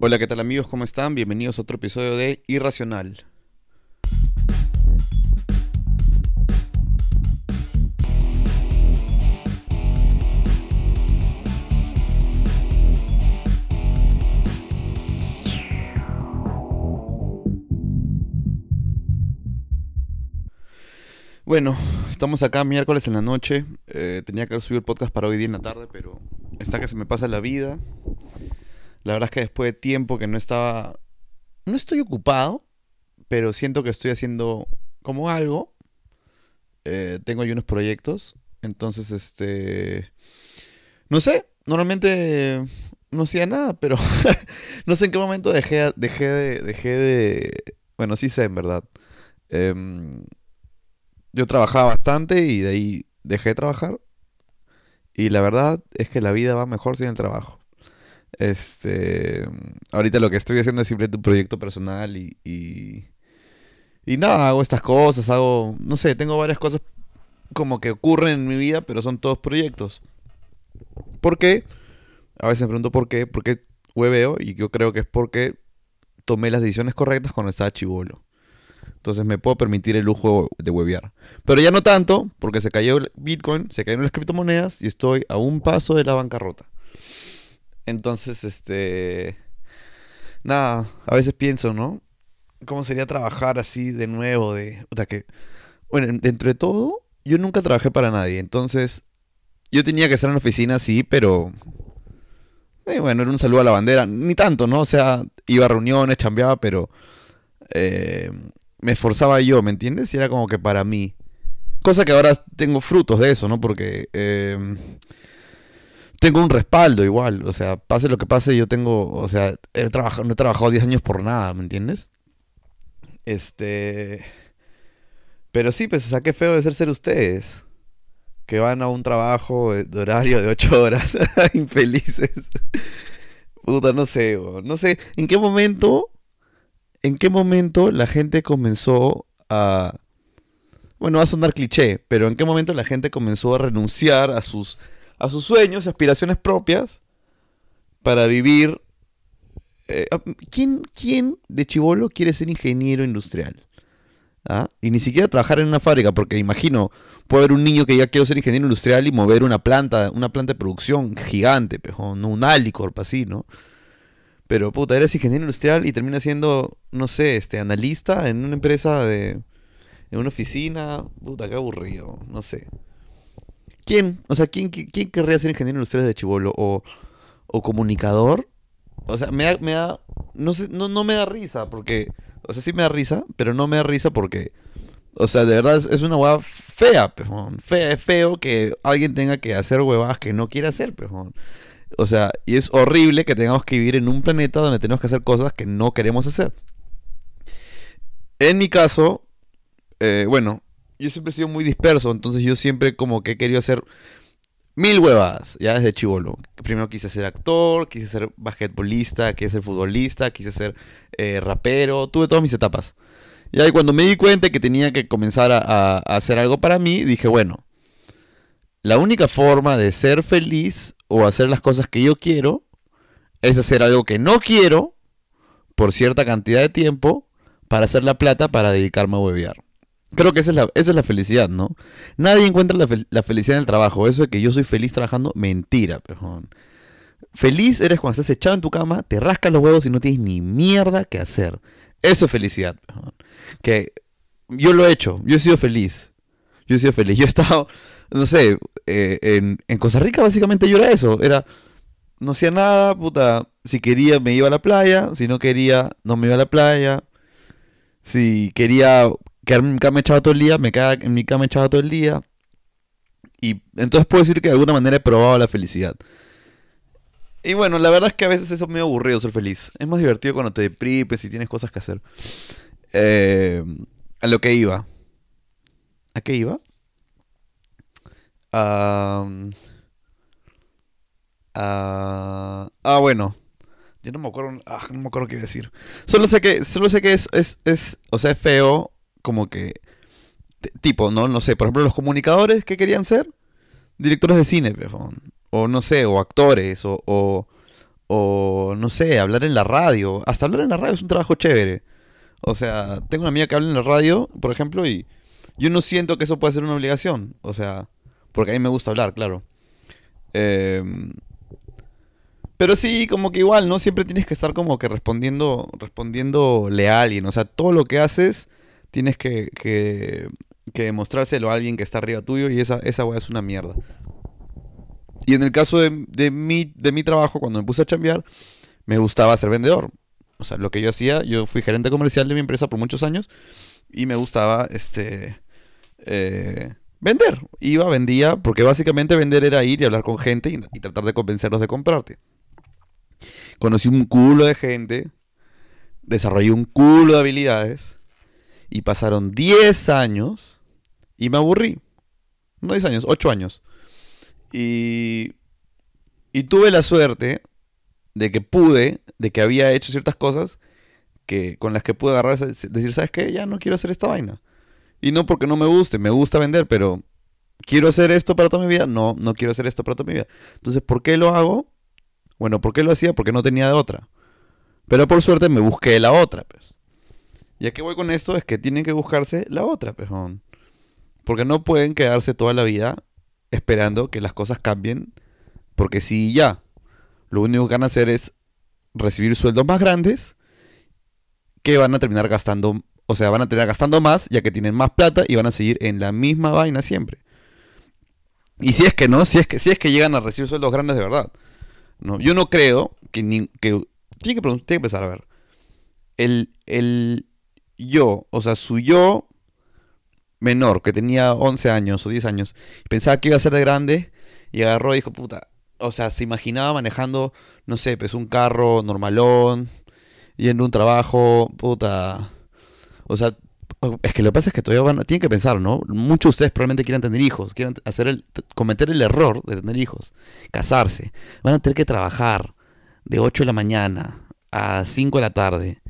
Hola, ¿qué tal amigos? ¿Cómo están? Bienvenidos a otro episodio de Irracional. Bueno, estamos acá miércoles en la noche. Eh, tenía que el podcast para hoy día en la tarde, pero está que se me pasa la vida. La verdad es que después de tiempo que no estaba... No estoy ocupado, pero siento que estoy haciendo como algo. Eh, tengo ahí unos proyectos. Entonces, este... No sé, normalmente no hacía nada, pero no sé en qué momento dejé, dejé, de, dejé de... Bueno, sí sé, en verdad. Em, yo trabajaba bastante y de ahí dejé de trabajar. Y la verdad es que la vida va mejor sin el trabajo. Este, ahorita lo que estoy haciendo es simplemente un proyecto personal y, y, nada, hago estas cosas, hago, no sé, tengo varias cosas como que ocurren en mi vida, pero son todos proyectos. ¿Por qué? A veces me pregunto por qué, por qué hueveo y yo creo que es porque tomé las decisiones correctas cuando estaba chivolo. Entonces me puedo permitir el lujo de huevear. Pero ya no tanto, porque se cayó el Bitcoin, se cayeron las criptomonedas y estoy a un paso de la bancarrota. Entonces, este... Nada, a veces pienso, ¿no? ¿Cómo sería trabajar así de nuevo? De, o sea, que, bueno, dentro de todo, yo nunca trabajé para nadie. Entonces, yo tenía que estar en la oficina, sí, pero... Eh, bueno, era un saludo a la bandera. Ni tanto, ¿no? O sea, iba a reuniones, chambeaba, pero... Eh, me esforzaba yo, ¿me entiendes? Y era como que para mí. Cosa que ahora tengo frutos de eso, ¿no? Porque eh, tengo un respaldo igual. O sea, pase lo que pase, yo tengo. O sea, he trabajado, no he trabajado 10 años por nada, ¿me entiendes? Este. Pero sí, pues, o sea, qué feo de ser ser ustedes. Que van a un trabajo de horario de 8 horas, infelices. Puta, no sé, no sé. ¿En qué momento ¿en qué momento la gente comenzó a... Bueno, va a sonar cliché, pero ¿en qué momento la gente comenzó a renunciar a sus, a sus sueños, aspiraciones propias para vivir... Eh, ah, ¿quién, ¿Quién de chivolo quiere ser ingeniero industrial? ¿Ah? Y ni siquiera trabajar en una fábrica, porque imagino, puede haber un niño que ya quiere ser ingeniero industrial y mover una planta, una planta de producción gigante, pero no un alicorp así, ¿no? Pero puta, eres ingeniero industrial y terminas siendo, no sé, este, analista en una empresa de. en una oficina. Puta, qué aburrido, no sé. ¿Quién? O sea, ¿quién, querría ser ingeniero industrial de chivolo? O, o comunicador. O sea, me da, me da. No sé, no, no me da risa porque. O sea, sí me da risa, pero no me da risa porque. O sea, de verdad es, una hueá fea, pejón. Fea, es feo que alguien tenga que hacer huevadas que no quiere hacer, pejón. O sea, y es horrible que tengamos que vivir en un planeta donde tenemos que hacer cosas que no queremos hacer. En mi caso, eh, bueno, yo siempre he sido muy disperso, entonces yo siempre como que he querido hacer mil huevadas, ya desde chivolo. Primero quise ser actor, quise ser basquetbolista, quise ser futbolista, quise ser eh, rapero, tuve todas mis etapas. Y ahí cuando me di cuenta que tenía que comenzar a hacer algo para mí, dije, bueno, la única forma de ser feliz o hacer las cosas que yo quiero es hacer algo que no quiero por cierta cantidad de tiempo para hacer la plata para dedicarme a huevear. Creo que esa es la, es la felicidad, ¿no? Nadie encuentra la, felicidad en el trabajo. Eso de que yo soy feliz trabajando, mentira, pejón. Feliz eres cuando estás echado en tu cama, te rascas los huevos y no tienes ni mierda que hacer. Eso es felicidad, pejón. Que yo lo he hecho, yo he sido feliz. Yo he sido feliz. Yo he estado no sé, eh, en, en, Costa Rica básicamente yo era eso, era, no hacía nada, puta, si quería me iba a la playa, si no quería no me iba a la playa, si quería quedarme en mi cama echado todo el día, me quedaba en mi cama echado todo el día, y entonces puedo decir que de alguna manera he probado la felicidad. Y bueno, la verdad es que a veces eso es medio aburrido ser feliz. Es más divertido cuando te deprimes y tienes cosas que hacer. Eh, a lo que iba. ¿A qué iba? ah, ah, bueno. Yo no me acuerdo. Ah, no me acuerdo qué decir. Solo sé que, solo sé que es, es, es o sea, es feo. Como que. Tipo, ¿no? No sé. Por ejemplo, los comunicadores que querían ser. Directores de cine, o no sé, o actores, o, o, O, no sé, hablar en la radio. Hasta hablar en la radio es un trabajo chévere. O sea, tengo una amiga que habla en la radio, por ejemplo, y yo no siento que eso pueda ser una obligación. O sea, porque a mí me gusta hablar, claro. Em, pero sí, como que igual, ¿no? Siempre tienes que estar como que respondiendo, respondiéndole a alguien. O sea, todo lo que haces tienes que, que, demostrárselo a alguien que está arriba tuyo y esa, esa es una mierda. Y en el caso de, de, mi, de mi trabajo, cuando me puse a chambear, me gustaba ser vendedor. O sea, lo que yo hacía, yo fui gerente comercial de mi empresa por muchos años y me gustaba este eh, vender. Iba, vendía, porque básicamente vender era ir y hablar con gente y, y tratar de convencerlos de comprarte. Conocí un culo de gente, desarrollé un culo de habilidades y pasaron 10 años y me aburrí. No 10 años, 8 años. Y, y tuve la suerte de que pude, de que había hecho ciertas cosas que con las que pude agarrar, decir, ¿sabes qué? Ya no quiero hacer esta vaina. Y no porque no me guste, me gusta vender, pero ¿quiero hacer esto para toda mi vida? No, no quiero hacer esto para toda mi vida. Entonces, ¿por qué lo hago? Bueno, ¿por qué lo hacía? Porque no tenía otra. Pero por suerte me busqué la otra, pues. Y a qué voy con esto es que tienen que buscarse la otra, pejón. Porque no pueden quedarse toda la vida esperando que las cosas cambien, porque si ya, lo único que van a hacer es recibir sueldos más grandes, que van a terminar gastando, o sea, van a terminar gastando más, ya que tienen más plata y van a seguir en la misma vaina siempre. Y si es que no, si es que, si es que llegan a recibir sueldos grandes de verdad. No, yo no creo que, ni, que tiene que, tiene que empezar a ver. El, el yo, o sea, su yo menor, que tenía 11 años o 10 años, pensaba que iba a ser de grande, y agarró y dijo, puta, o sea, se imaginaba manejando, no sé, pues un carro normalón, yendo a un trabajo, puta. O sea, es que lo que pasa es que todavía van, tienen que pensar, ¿no? Muchos de ustedes probablemente quieran tener hijos, quieran hacer el, cometer el error de tener hijos, casarse. Van a tener que trabajar de 8 de la mañana a 5 de la tarde,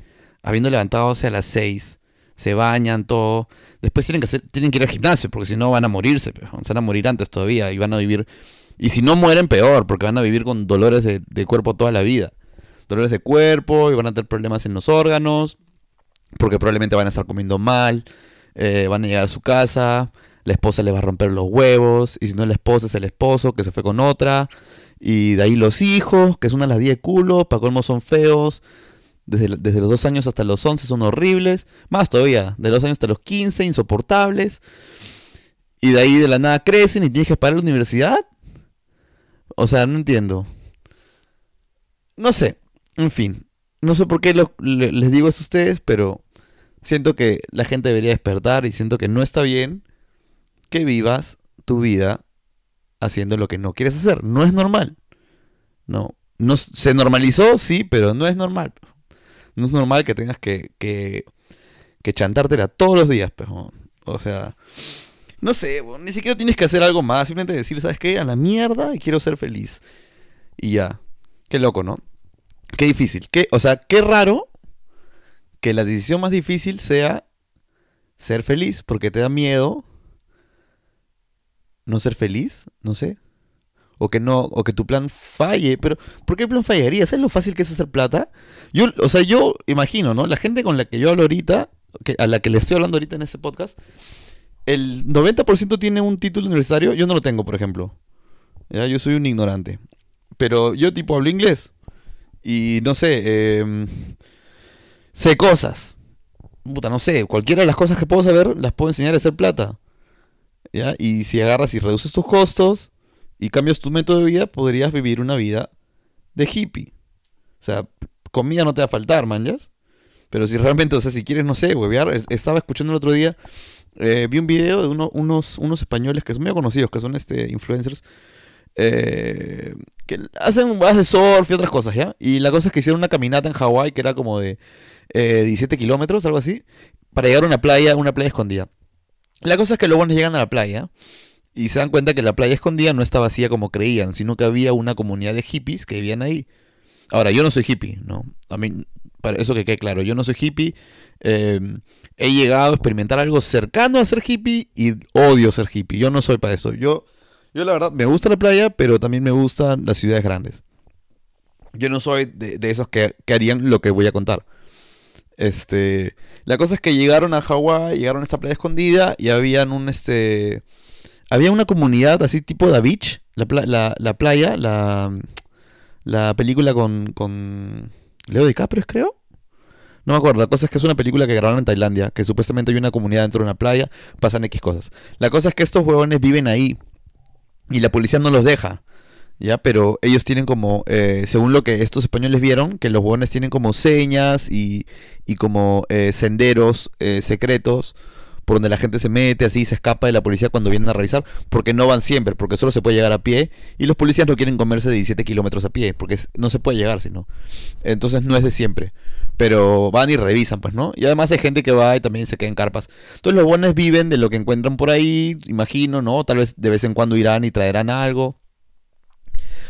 habiendo levantado a las 6 se bañan, todo. Después tienen que, hacer, tienen que ir al gimnasio, porque si no van a morirse, se van a morir antes todavía y van a vivir. Y si no mueren, peor, porque van a vivir con dolores de, de cuerpo toda la vida. Dolores de cuerpo y van a tener problemas en los órganos, porque probablemente van a estar comiendo mal, eh, van a llegar a su casa, la esposa les va a romper los huevos, y si no es la esposa es el esposo que se fue con otra, y de ahí los hijos, que son a las 10 culos, para colmo son feos, desde, los dos años hasta los 11 son horribles. Más todavía, de los años hasta los 15, insoportables. Y de ahí de la nada crecen y tienes que parar la universidad. O sea, no entiendo. No sé. En fin. No sé por qué les digo eso a ustedes, pero siento que la gente debería despertar y siento que no está bien que vivas tu vida haciendo lo que no quieres hacer. No es normal. No. no se normalizó, sí, pero no es normal. No es normal que tengas que, que, que chantártela todos los días, pero, o sea, no sé, ni siquiera tienes que hacer algo más, simplemente decir, ¿sabes qué? A la mierda y quiero ser feliz. Y ya. Qué loco, ¿no? Qué difícil. Qué, o sea, qué raro que la decisión más difícil sea ser feliz, porque te da miedo no ser feliz, no sé o que no o que tu plan falle, pero ¿por qué el plan fallaría? ¿Sabes lo fácil que es hacer plata? Yo, o sea, yo imagino, ¿no? La gente con la que yo hablo ahorita, a la que le estoy hablando ahorita en este podcast, el 90% tiene un título universitario, yo no lo tengo, por ejemplo. ¿Ya? Yo soy un ignorante. Pero yo tipo hablo inglés. Y no sé, eh, sé cosas. Puta, no sé, cualquiera de las cosas que puedo saber las puedo enseñar a hacer plata. ¿Ya? Y si agarras y reduces tus costos, y cambias tu método de vida, podrías vivir una vida de hippie. O sea, comida no te va a faltar, manjas. Pero si realmente, o sea, si quieres, no sé, huevear, estaba escuchando el otro día, eh, vi un video de unos, unos españoles que son muy conocidos, que son este influencers, eh, que hacen de surf y otras cosas, ¿ya? Y la cosa es que hicieron una caminata en Hawái que era como de 17 eh, kilómetros, algo así, para llegar a una playa, una playa escondida. La cosa es que luego no llegan a la playa y se dan cuenta que la playa escondida no está vacía como creían, sino que había una comunidad de hippies que vivían ahí. Ahora, yo no soy hippie, ¿no? A mí, para eso que quede claro, yo no soy hippie. Em, he llegado a experimentar algo cercano a ser hippie y odio ser hippie. Yo no soy para eso. Yo, yo la verdad, me gusta la playa, pero también me gustan las ciudades grandes. Yo no soy de, de esos que, que harían lo que voy a contar. Este, la cosa es que llegaron a Hawái, llegaron a esta playa escondida y habían un este había una comunidad así tipo The Beach, la, la, la playa, la, la película con, con Leo DiCaprio, creo. No me acuerdo, la cosa es que es una película que grabaron en Tailandia, que supuestamente hay una comunidad dentro de una playa, pasan X cosas. La cosa es que estos huevones viven ahí y la policía no los deja. ¿ya? Pero ellos tienen como, eh, según lo que estos españoles vieron, que los huevones tienen como señas y, y como eh, senderos eh, secretos por donde la gente se mete, así se escapa de la policía cuando vienen a revisar, porque no van siempre, porque solo se puede llegar a pie, y los policías no quieren comerse de 17 kilómetros a pie, porque no se puede llegar, sino. Entonces no es de siempre. Pero van y revisan, pues, ¿no? Y además hay gente que va y también se queda en carpas. Entonces los buenos viven de lo que encuentran por ahí, imagino, ¿no? Tal vez de vez en cuando irán y traerán algo.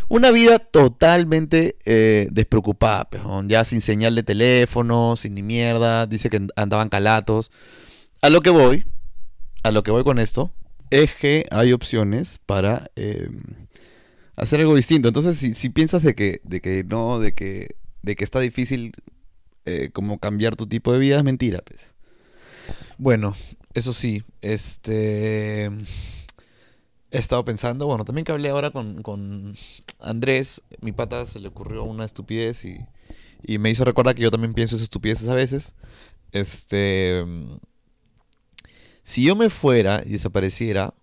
Una vida totalmente eh, despreocupada, pejón, ya sin señal de teléfono, sin ni mierda, dice que andaban calatos. A lo que voy, a lo que voy con esto, es que hay opciones para eh, hacer algo distinto. Entonces, si, piensas de que, de que no, de que, de que está difícil eh, como cambiar tu tipo de vida, es mentira, pues. Bueno, eso sí, este... He estado pensando, bueno, también que hablé ahora con, con Andrés, mi pata se le ocurrió una estupidez y, y me hizo recordar que yo también pienso esas estupideces a veces. Este... Si yo me fuera y desapareciera,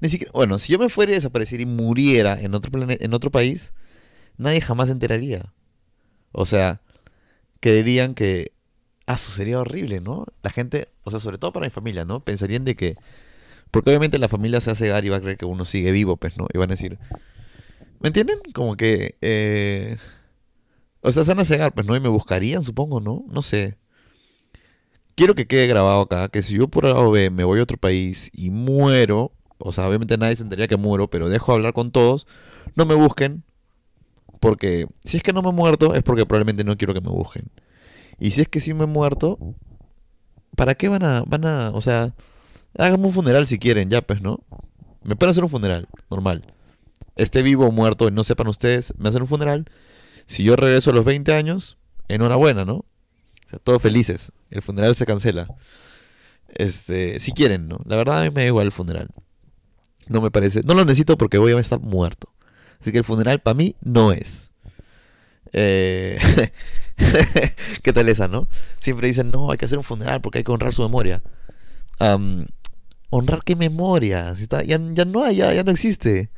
ni siquiera, bueno, si yo me fuera y desapareciera y muriera en otro en otro país, nadie jamás se enteraría. O sea, creerían que, ah, eso sería horrible, ¿no? La gente, o sea, sobre todo para mi familia, ¿no? Pensarían de que, porque obviamente la familia se hace cegar y va a creer que uno sigue vivo, pues, ¿no? Y van a decir, ¿me entienden? Como que, eh, o sea, se van a cegar, pues, ¿no? Y me buscarían, supongo, ¿no? No sé. Quiero que quede grabado acá que si yo por A o B me voy a otro país y muero, o sea, obviamente nadie se enteraría que muero, pero dejo de hablar con todos, no me busquen, porque si es que no me he muerto es porque probablemente no quiero que me busquen. Y si es que sí me he muerto, ¿para qué van a, van a, o sea, háganme un funeral si quieren, ya pues, ¿no? Me pueden hacer un funeral, normal. Esté vivo o muerto no sepan ustedes, me hacen un funeral. Si yo regreso a los 20 años, enhorabuena, ¿no? O sea, todos felices. El funeral se cancela. Este, si quieren, ¿no? La verdad a mí me da igual el funeral. No me parece. No lo necesito porque voy a estar muerto. Así que el funeral para mí no es. Eh, ¿Qué tal esa, no? Siempre dicen, no, hay que hacer un funeral porque hay que honrar su memoria. ¿Honrar qué memoria? Ya, ya no hay, ya, ya no existe.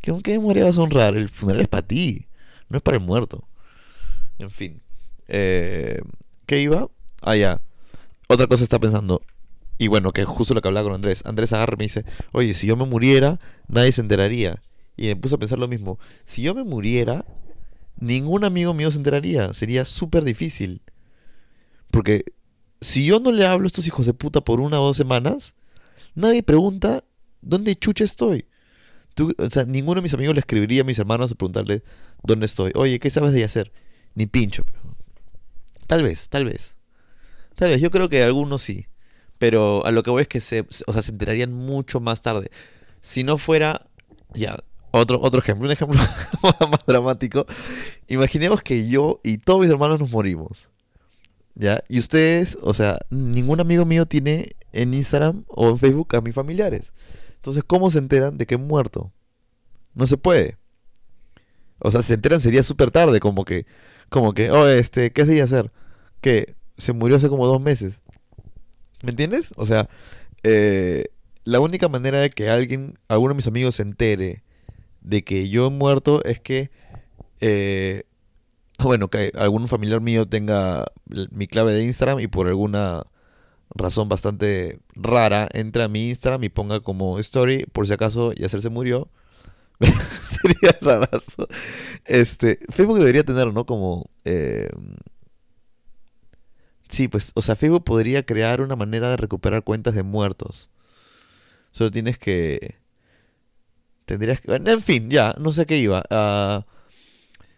¿Qué, qué memoria vas a honrar? El funeral es para ti, no es para el muerto. En fin. Eh, ¿Qué iba? Ah, ya. Otra cosa está pensando. Y bueno, que justo lo que hablaba con Andrés. Andrés agarra y me dice, oye, si yo me muriera, nadie se enteraría. Y me puse a pensar lo mismo. Si yo me muriera, ningún amigo mío se enteraría. Sería súper difícil. Porque si yo no le hablo a estos hijos de puta por una o dos semanas, nadie pregunta dónde chucha estoy. Tú- o sea, ninguno de mis amigos le escribiría a mis hermanos a preguntarle dónde estoy. Oye, ¿qué sabes de hacer? Ni pincho. pero- Tal vez, tal vez. Tal vez, yo creo que algunos sí. Pero a lo que voy es que se, o sea, se enterarían mucho más tarde. Si no fuera, ya, otro, otro ejemplo, un ejemplo más dramático. Imaginemos que yo y todos mis hermanos nos morimos. ¿Ya? Y ustedes, o sea, ningún amigo mío tiene en Instagram o en Facebook a mis familiares. Entonces, ¿cómo se enteran de que he muerto? No se puede. O sea, se enteran sería súper tarde, como que, como que, oh, este, ¿qué es de hacer? Que se murió hace como dos meses. ¿Me entiendes? O sea, eh, la única manera de que alguien, alguno de mis amigos se entere de que yo he muerto es que, eh, bueno, que algún familiar mío tenga mi clave de Instagram y por alguna razón bastante rara entre a mi Instagram y ponga como story, por si acaso Yacer se murió. Sería rarazo. Este, Facebook debería tener, ¿no? Como... eh, sí, pues, o sea, Facebook podría crear una manera de recuperar cuentas de muertos. Solo tienes que... Tendrías que... En fin, ya, no sé a qué iba. Ah,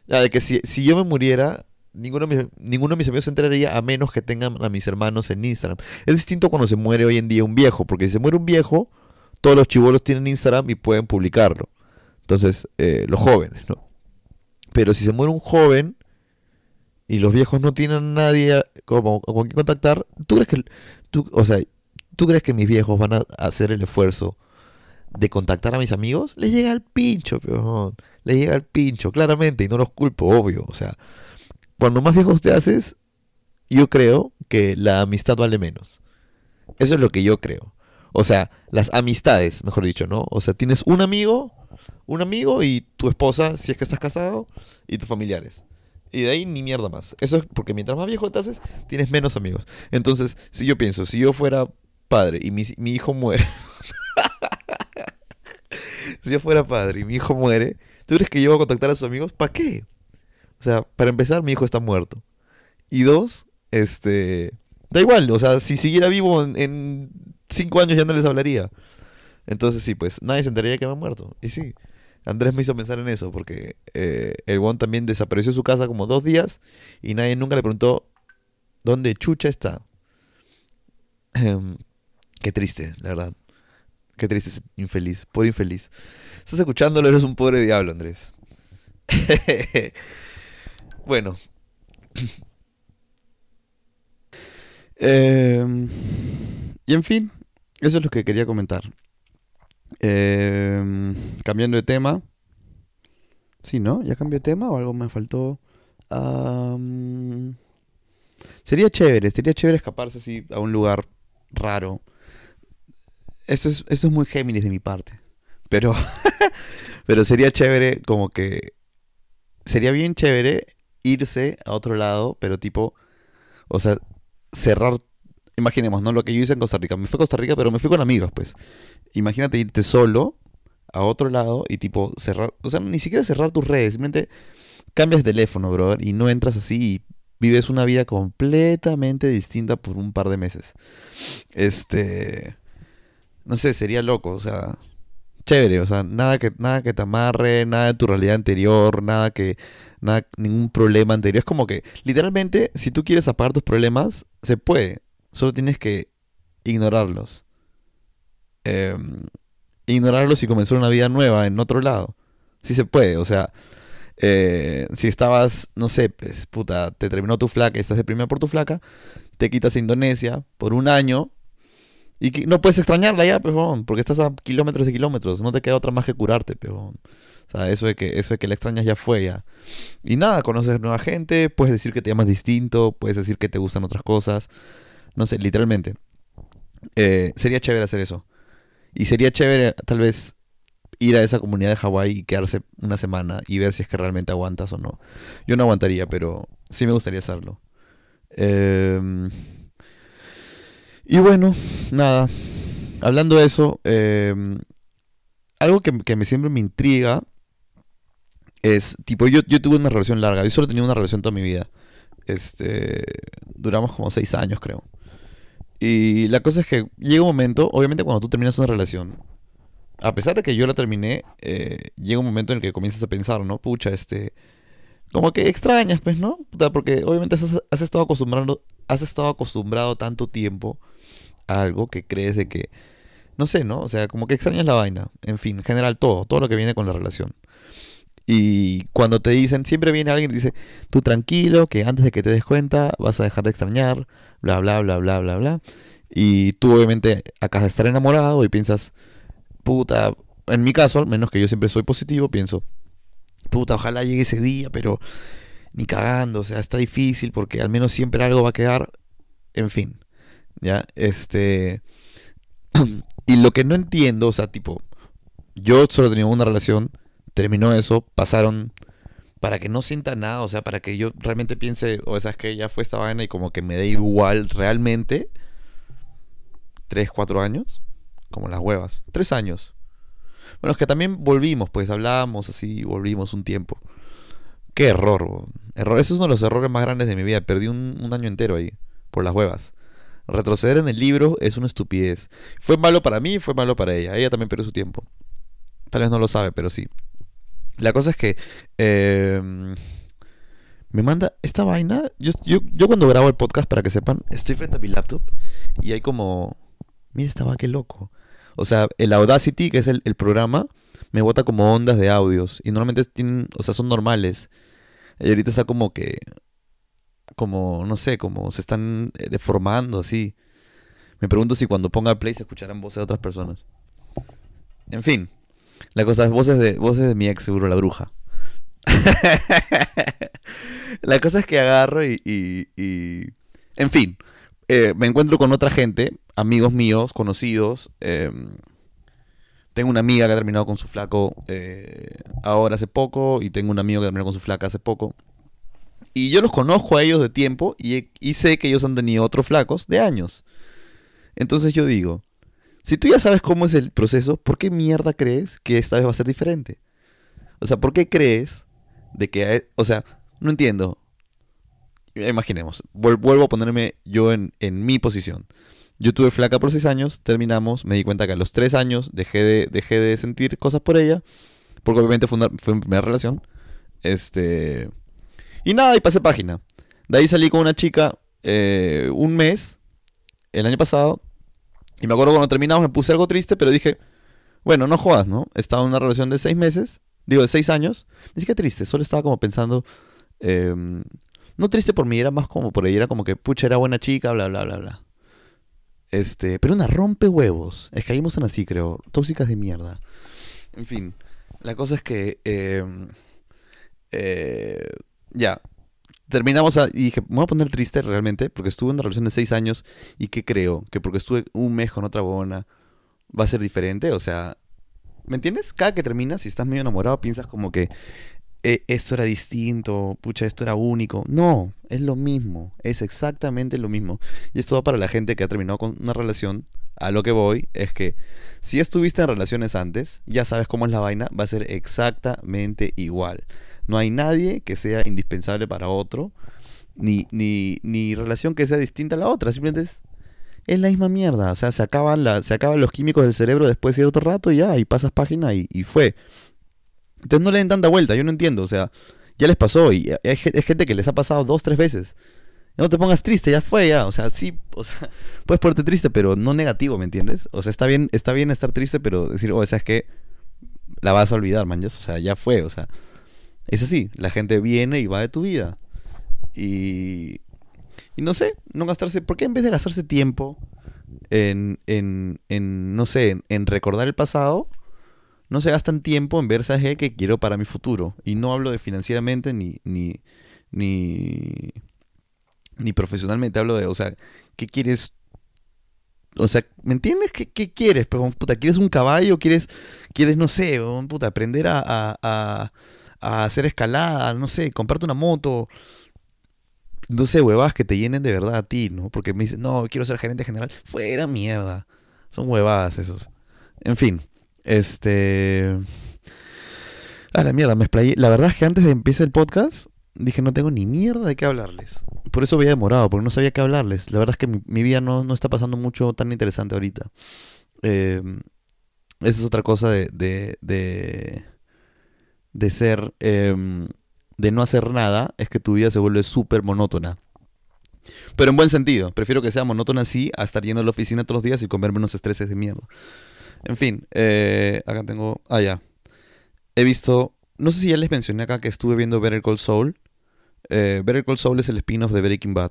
ya, de que si, si yo me muriera, ninguno de, mis, ninguno de mis amigos se enteraría a menos que tengan a mis hermanos en Instagram. Es distinto cuando se muere hoy en día un viejo, porque si se muere un viejo, todos los chivolos tienen Instagram y pueden publicarlo. Entonces, eh, los jóvenes, ¿no? Pero si se muere un joven y los viejos no tienen nadie como con quien contactar, ¿tú crees que tú, o sea, tú crees que mis viejos van a hacer el esfuerzo de contactar a mis amigos? Les llega el pincho, peón. Les llega el pincho, claramente, y no los culpo, obvio. O sea, cuando más viejos te haces, yo creo que la amistad vale menos. Eso es lo que yo creo. O sea, las amistades, mejor dicho, ¿no? O sea, tienes un amigo, un amigo y tu esposa, si es que estás casado, y tus familiares. Y de ahí ni mierda más. Eso es porque mientras más viejo te haces, tienes menos amigos. Entonces, si yo pienso, si yo fuera padre y mi, mi hijo muere. si yo fuera padre y mi hijo muere, ¿tú crees que yo voy a contactar a sus amigos? ¿Para qué? O sea, para empezar, mi hijo está muerto. Y dos, este. Da igual, o sea, si siguiera vivo en, cinco años ya no les hablaría. Entonces sí, pues nadie se enteraría que me muerto. Y sí, Andrés me hizo pensar en eso, porque eh, el Won también desapareció de su casa como dos días y nadie nunca le preguntó dónde Chucha está. Em, qué triste, la verdad. Qué triste, infeliz, pobre infeliz. Estás escuchándolo, eres un pobre diablo, Andrés. bueno. Em, y en fin, eso es lo que quería comentar. Em, cambiando de tema. Sí, ¿no? ¿Ya cambió de tema o algo me faltó? sería chévere, sería chévere escaparse así a un lugar raro. Eso es, eso es muy Géminis de mi parte. Pero, pero sería chévere como que... Sería bien chévere irse a otro lado, pero tipo... O sea, cerrar, imaginemos, ¿no? Lo que yo hice en Costa Rica. Me fui a Costa Rica, pero me fui con amigos, pues. Imagínate irte solo a otro lado y tipo cerrar, o sea, ni siquiera cerrar tus redes, simplemente cambias de teléfono, brother, y no entras así y vives una vida completamente distinta por un par de meses. Este, no sé, sería loco, o sea, chévere, o sea, nada que nada que te amarre, nada de tu realidad anterior, nada que nada ningún problema anterior. Es como que literalmente si tú quieres apagar tus problemas, se puede. Solo tienes que ignorarlos. Em, ignorarlos y comenzar una vida nueva en otro lado. Sí se puede, o sea, eh, si estabas, no sé, pues, puta, te terminó tu flaca estás deprimido por tu flaca, te quitas a Indonesia por un año y no puedes extrañarla ya, pejón, porque estás a kilómetros y kilómetros, no te queda otra más que curarte, pejón. O sea, eso de que, eso de que la extrañas ya fue ya. Y nada, conoces nueva gente, puedes decir que te llamas distinto, puedes decir que te gustan otras cosas. No sé, literalmente. Eh, sería chévere hacer eso. Y sería chévere tal vez ir a esa comunidad de Hawái y quedarse una semana y ver si es que realmente aguantas o no. Yo no aguantaría, pero sí me gustaría hacerlo. Em, y bueno, nada. Hablando de eso, em, algo que, que, me siempre me intriga es, tipo, yo, yo tuve una relación larga, yo solo he tenido una relación toda mi vida. Este, duramos como seis años, creo. Y la cosa es que llega un momento, obviamente cuando tú terminas una relación, a pesar de que yo la terminé, eh, llega un momento en el que comienzas a pensar, ¿no? Pucha, este, como que extrañas, pues, ¿no? Porque obviamente has, has estado acostumbrado, has estado acostumbrado tanto tiempo a algo que crees de que, no sé, ¿no? O sea, como que extrañas la vaina. En fin, en general todo, todo lo que viene con la relación. Y cuando te dicen, siempre viene alguien y dice, tú tranquilo, que antes de que te des cuenta vas a dejar de extrañar, bla, bla, bla, bla, bla, bla. Y tú obviamente acabas de estar enamorado y piensas, puta, en mi caso, al menos que yo siempre soy positivo, pienso, puta, ojalá llegue ese día, pero ni cagando, o sea, está difícil porque al menos siempre algo va a quedar, en fin, ya, este... y lo que no entiendo, o sea, tipo, yo solo tenía una relación terminó eso, pasaron para que no sienta nada, o sea, para que yo realmente piense, o esa es que ya fue esta vaina y como que me dé igual realmente. Tres, cuatro años, como las huevas. Tres años. Bueno, es que también volvimos, pues hablábamos así, volvimos un tiempo. Qué error, error. Ese es uno de los errores más grandes de mi vida. Perdí un, un año entero ahí, por las huevas. Retroceder en el libro es una estupidez. Fue malo para mí, fue malo para ella. Ella también perdió su tiempo. Tal vez no lo sabe, pero sí. La cosa es que em, me manda esta vaina. Yo, yo, cuando grabo el podcast, para que sepan, estoy frente a mi laptop y hay como... Mira esta va, qué loco. O sea, el Audacity, que es el, programa, me bota como ondas de audios. Y normalmente tienen, o sea, son normales. Y ahorita está como que, como, no sé, como se están eh, deformando así. Me pregunto si cuando ponga play se escucharán voces de otras personas. En fin, la cosa es voces de, voces de mi ex, seguro, la bruja. la cosa es que agarro y... y, En fin, eh, me encuentro con otra gente, amigos míos, conocidos. Em, tengo una amiga que ha terminado con su flaco eh, ahora hace poco y tengo un amigo que ha terminado con su flaca hace poco. Y yo los conozco a ellos de tiempo y, y sé que ellos han tenido otros flacos de años. Entonces yo digo, si tú ya sabes cómo es el proceso, ¿por qué mierda crees que esta vez va a ser diferente? O sea, ¿por qué crees de que... O sea, no entiendo. Imaginemos, vuelvo a ponerme yo en, mi posición. Yo tuve flaca por seis años, terminamos, me di cuenta que a los tres años dejé de, dejé de sentir cosas por ella, porque obviamente fue, una, fue mi primera relación. Este... Y nada, y pasé página. De ahí salí con una chica eh, un mes, el año pasado, y me acuerdo cuando terminamos me puse algo triste, pero dije, bueno, no jodas, ¿no? Estaba en una relación de seis meses, digo, de seis años. Ni siquiera triste, solo estaba como pensando, em, no triste por mí, era más como por ella, era como que, pucha, era buena chica, bla, bla, bla, bla. Este, pero una rompe huevos. Es ahí son así, creo. Tóxicas de mierda. En fin, la cosa es que... Em, eh, ya, terminamos y dije, me voy a poner triste realmente, porque estuve en una relación de seis años y que creo que porque estuve un mes con otra buena va a ser diferente. O sea, ¿me entiendes? Cada que terminas, si estás medio enamorado, piensas como que eh, esto era distinto, pucha, esto era único. No, es lo mismo, es exactamente lo mismo. Y esto va para la gente que ha terminado con una relación. A lo que voy es que si estuviste en relaciones antes, ya sabes cómo es la vaina, va a ser exactamente igual. No hay nadie que sea indispensable para otro, ni, ni, ni relación que sea distinta a la otra. Simplemente es, es la misma mierda. O sea, se acaban, la, se acaban los químicos del cerebro después de otro rato y ya, y pasas página y, fue. Entonces no le den tanta vuelta, yo no entiendo. O sea, ya les pasó y hay, gente que les ha pasado dos, tres veces. No te pongas triste, ya fue, ya. O sea, sí, o sea, puedes ponerte triste, pero no negativo, ¿me entiendes? O sea, está bien, está bien estar triste, pero decir, oh, ¿sabes que La vas a olvidar, man. O sea, ya fue, o sea. Es así, la gente viene y va de tu vida. Y, y no sé, no gastarse, ¿por qué en vez de gastarse tiempo en, en, en no sé, en, recordar el pasado, no se gastan tiempo en ver, ¿sabes qué? quiero para mi futuro? Y no hablo de financieramente ni, ni, ni, ni profesionalmente, hablo de, o sea, ¿qué quieres o sea, ¿me entiendes? ¿Qué, qué quieres? Pero, puta, ¿quieres un caballo? ¿Quieres, quieres no sé, puta, aprender a, a hacer escalada, no sé, comprarte una moto. No sé, huevadas que te llenen de verdad a ti, ¿no? Porque me dicen, no, quiero ser gerente general. Fuera mierda. Son huevadas esos. En fin, este... A la mierda, me explayé. La verdad es que antes de empezar el podcast, dije, no tengo ni mierda de qué hablarles. Por eso había demorado, porque no sabía qué hablarles. La verdad es que mi, vida no, no, está pasando mucho tan interesante ahorita. Eh, eso es otra cosa de de ser, em, de no hacer nada, es que tu vida se vuelve súper monótona. Pero en buen sentido, prefiero que sea monótona así a estar yendo a la oficina todos los días y comerme unos estreses de mierda. En fin, eh, acá tengo, ah ya, he visto, no sé si ya les mencioné acá que estuve viendo Better Call Saul. Eh, Better Call Saul es el spin-off de Breaking Bad.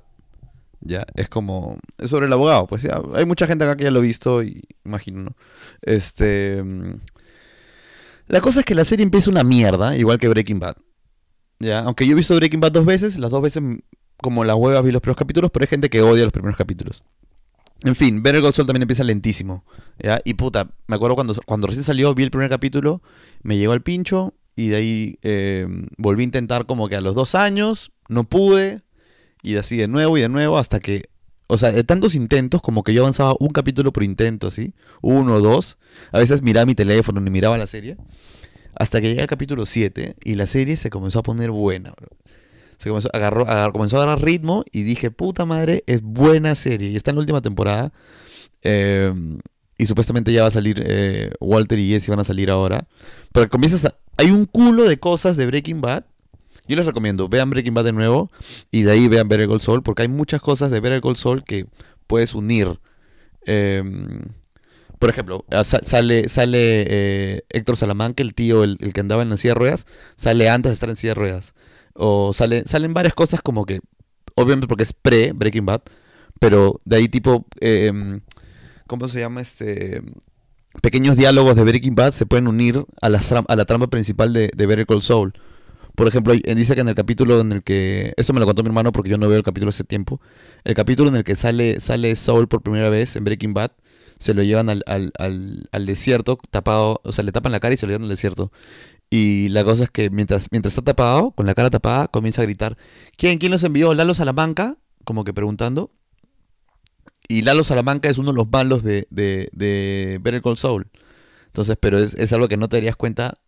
Ya, es como. Es sobre el abogado, pues ya. Hay mucha gente acá que ya lo ha visto y imagino, ¿no? Este. La cosa es que la serie empieza una mierda, igual que Breaking Bad. ¿Ya? Aunque yo he visto Breaking Bad dos veces, las dos veces como las huevas vi los primeros capítulos, pero hay gente que odia los primeros capítulos. En fin, Better Call Saul también empieza lentísimo. ¿ya? Y puta, me acuerdo cuando, cuando recién salió, vi el primer capítulo, me llegó al pincho y de ahí em, volví a intentar como que a los dos años, no pude, y así de nuevo y de nuevo hasta que o sea, de tantos intentos, como que yo avanzaba un capítulo por intento, así, uno o dos. A veces miraba mi teléfono ni miraba la serie. Hasta que llegué al capítulo 7 y la serie se comenzó a poner buena. Se comenzó, agarró, comenzó a agarrar ritmo y dije, puta madre, es buena serie. Y está en la última temporada. Em, y supuestamente ya va a salir eh, Walter y Jesse van a salir ahora. Pero comienzas a, Hay un culo de cosas de Breaking Bad yo les recomiendo, vean Breaking Bad de nuevo y de ahí vean Better Call Saul, porque hay muchas cosas de Better Call Saul que puedes unir. Em, por ejemplo, sa- sale, sale eh, Héctor Salamanca, el tío, el, el que andaba en la silla de ruedas, sale antes de estar en silla de ruedas. O sale, salen varias cosas como que, obviamente porque es pre-Breaking Bad, pero de ahí tipo, em, ¿cómo se llama este? Pequeños diálogos de Breaking Bad se pueden unir a la, a la trama principal de, de Better Call Saul. Por ejemplo, hay- dice que en el capítulo en el que, esto me lo contó mi hermano porque yo no veo el capítulo hace tiempo, el capítulo en el que sale, sale Saul por primera vez en Breaking Bad, se lo llevan al, al, desierto tapado, o sea, le tapan la cara y se lo llevan al desierto. Y la cosa es que mientras, mientras está tapado, con la cara tapada, comienza a gritar, ¿quién, quién los envió? ¿Lalo Salamanca? Como que preguntando. Y Lalo Salamanca es uno de los malos de, de, de Better Call. Entonces, pero es, es algo que no te darías cuenta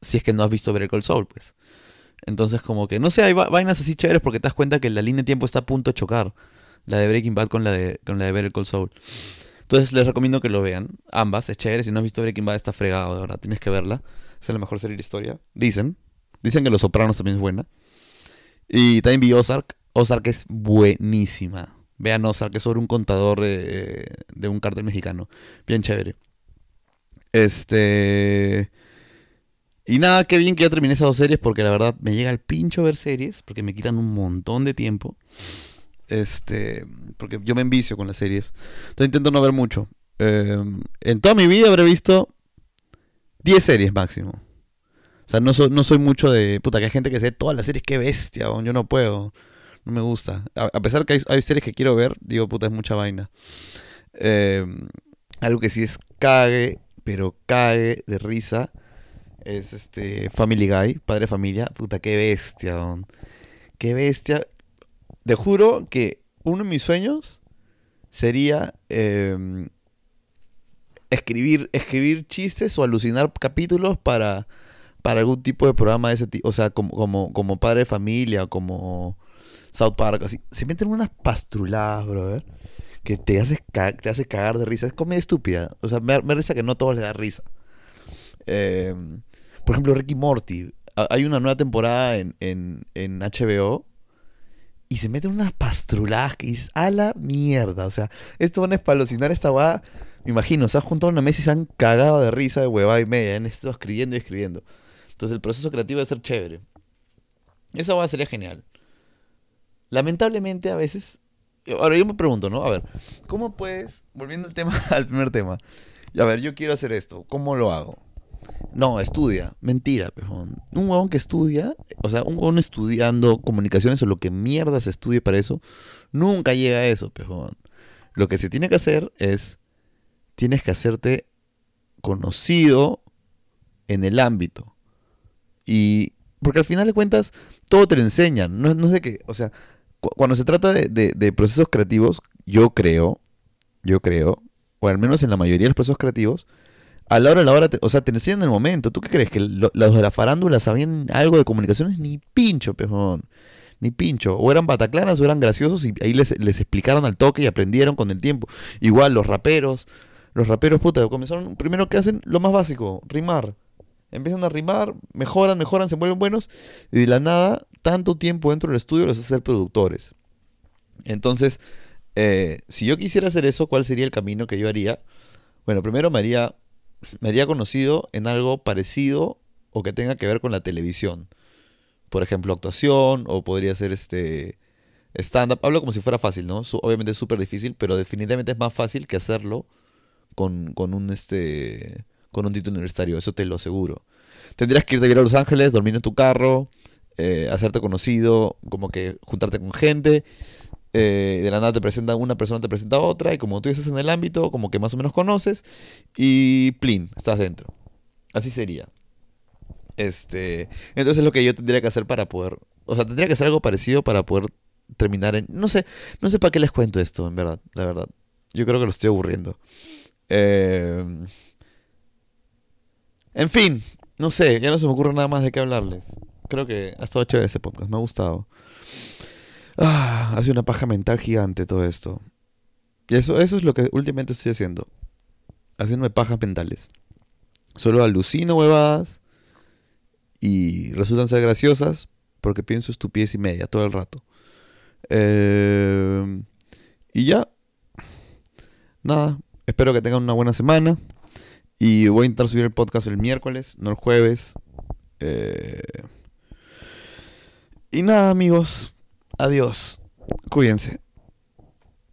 si es que no has visto Better Call Saul, pues. Entonces, como que, no sé, hay va- vainas así chéveres porque te das cuenta que la línea de tiempo está a punto de chocar. La de Breaking Bad con la de, con la de Better Call Saul. Entonces les recomiendo que lo vean. Ambas, es chévere. Si no has visto Breaking Bad, está fregado, de verdad. Tienes que verla. Es la mejor serie de historia. Dicen. Dicen que Los Sopranos también es buena. Y también vi Ozark. Ozark es buenísima. Vean Ozark, es sobre un contador eh, de un cártel mexicano. Bien chévere. Este. Y nada, qué bien que ya terminé esas dos series porque la verdad me llega el pincho ver series porque me quitan un montón de tiempo. Este, porque yo me envicio con las series. Entonces intento no ver mucho. Eh, en toda mi vida habré visto 10 series máximo. O sea, no soy, no soy mucho de... Puta, que hay gente que se ve todas las series, qué bestia, yo no puedo. No me gusta. A, a pesar que hay, series que quiero ver, digo, puta, es mucha vaina. Eh, algo que sí es cague, pero cague de risa, es este Family Guy, Padre Familia. Puta, qué bestia, weón. Qué bestia. Te juro que uno de mis sueños sería em, escribir, escribir chistes o alucinar capítulos para, para algún tipo de programa de ese tipo. O sea, como, como, como padre de familia, como South Park, así. Se meten unas pastruladas, brother, que te haces te hace cagar de risa. Es comedia estúpida. O sea, me, me risa que no a todos les da risa. Em, por ejemplo, Ricky Morty. Ha- Hay una nueva temporada en, en, en HBO y se meten unas pastruladas que dices, a la mierda. O sea, esto van a espalocinar esta hueá. Me imagino, se han juntado una mesa y se han cagado de risa de huevada y media. Han estado escribiendo y escribiendo. Entonces el proceso creativo debe ser chévere. Esa hueá sería genial. Lamentablemente a veces... Ahora yo me pregunto, ¿no? A ver, ¿cómo puedes, volviendo al tema, al primer tema, a ver, yo quiero hacer esto, ¿cómo lo hago? No, estudia. Mentira, pejón. Un huevón que estudia, o sea, un huevón estudiando comunicaciones o lo que mierda se estudie para eso, nunca llega a eso, pejón. Lo que se tiene que hacer es, tienes que hacerte conocido en el ámbito. Y, porque al final de cuentas, todo te lo enseñan. No, no de que, o sea, cu- cuando se trata de- de procesos creativos, yo creo, yo creo, o al menos en la mayoría de los procesos creativos, a la hora de la hora, o sea, te enseñan en el momento. ¿Tú qué crees? ¿Que lo- los de la farándula sabían algo de comunicaciones? Ni pincho, pejón. Ni pincho. O eran bataclanas o eran graciosos y ahí les, les explicaron al toque y aprendieron con el tiempo. Igual los raperos. Los raperos, puta, comenzaron, primero que hacen lo más básico, rimar. Empiezan a rimar, mejoran, mejoran, se vuelven buenos. Y de la nada, tanto tiempo dentro del estudio los hace ser productores. Entonces, eh, si yo quisiera hacer eso, ¿cuál sería el camino que yo haría? Bueno, primero me haría, me haría conocido en algo parecido o que tenga que ver con la televisión. Por ejemplo, actuación o podría ser este stand-up. Hablo como si fuera fácil, ¿no? Obviamente es súper difícil, pero definitivamente es más fácil que hacerlo con, con un este con un título universitario, eso te lo aseguro. Tendrías que irte a a Los Ángeles, dormir en tu carro, eh, hacerte conocido, como que juntarte con gente. Eh, de la nada te presenta una persona, te presenta otra, y como tú estás en el ámbito, como que más o menos conoces, y plin, estás dentro. Así sería. Este, entonces es lo que yo tendría que hacer para poder, o sea, tendría que hacer algo parecido para poder terminar en, no sé, no sé para qué les cuento esto, en verdad, la verdad. Yo creo que lo estoy aburriendo. Eh, en fin, no sé, ya no se me ocurre nada más de qué hablarles. Creo que ha estado chévere este podcast, me ha gustado. Ah, ha sido una paja mental gigante todo esto. Y eso, eso es lo que últimamente estoy haciendo. Haciéndome pajas mentales. Solo alucino huevadas y resultan ser graciosas porque pienso estupidez y media todo el rato. Eh, y ya. Nada, espero que tengan una buena semana. Y voy a intentar subir el podcast el miércoles, no el jueves. Eh, Y nada, amigos. Adiós. Cuídense.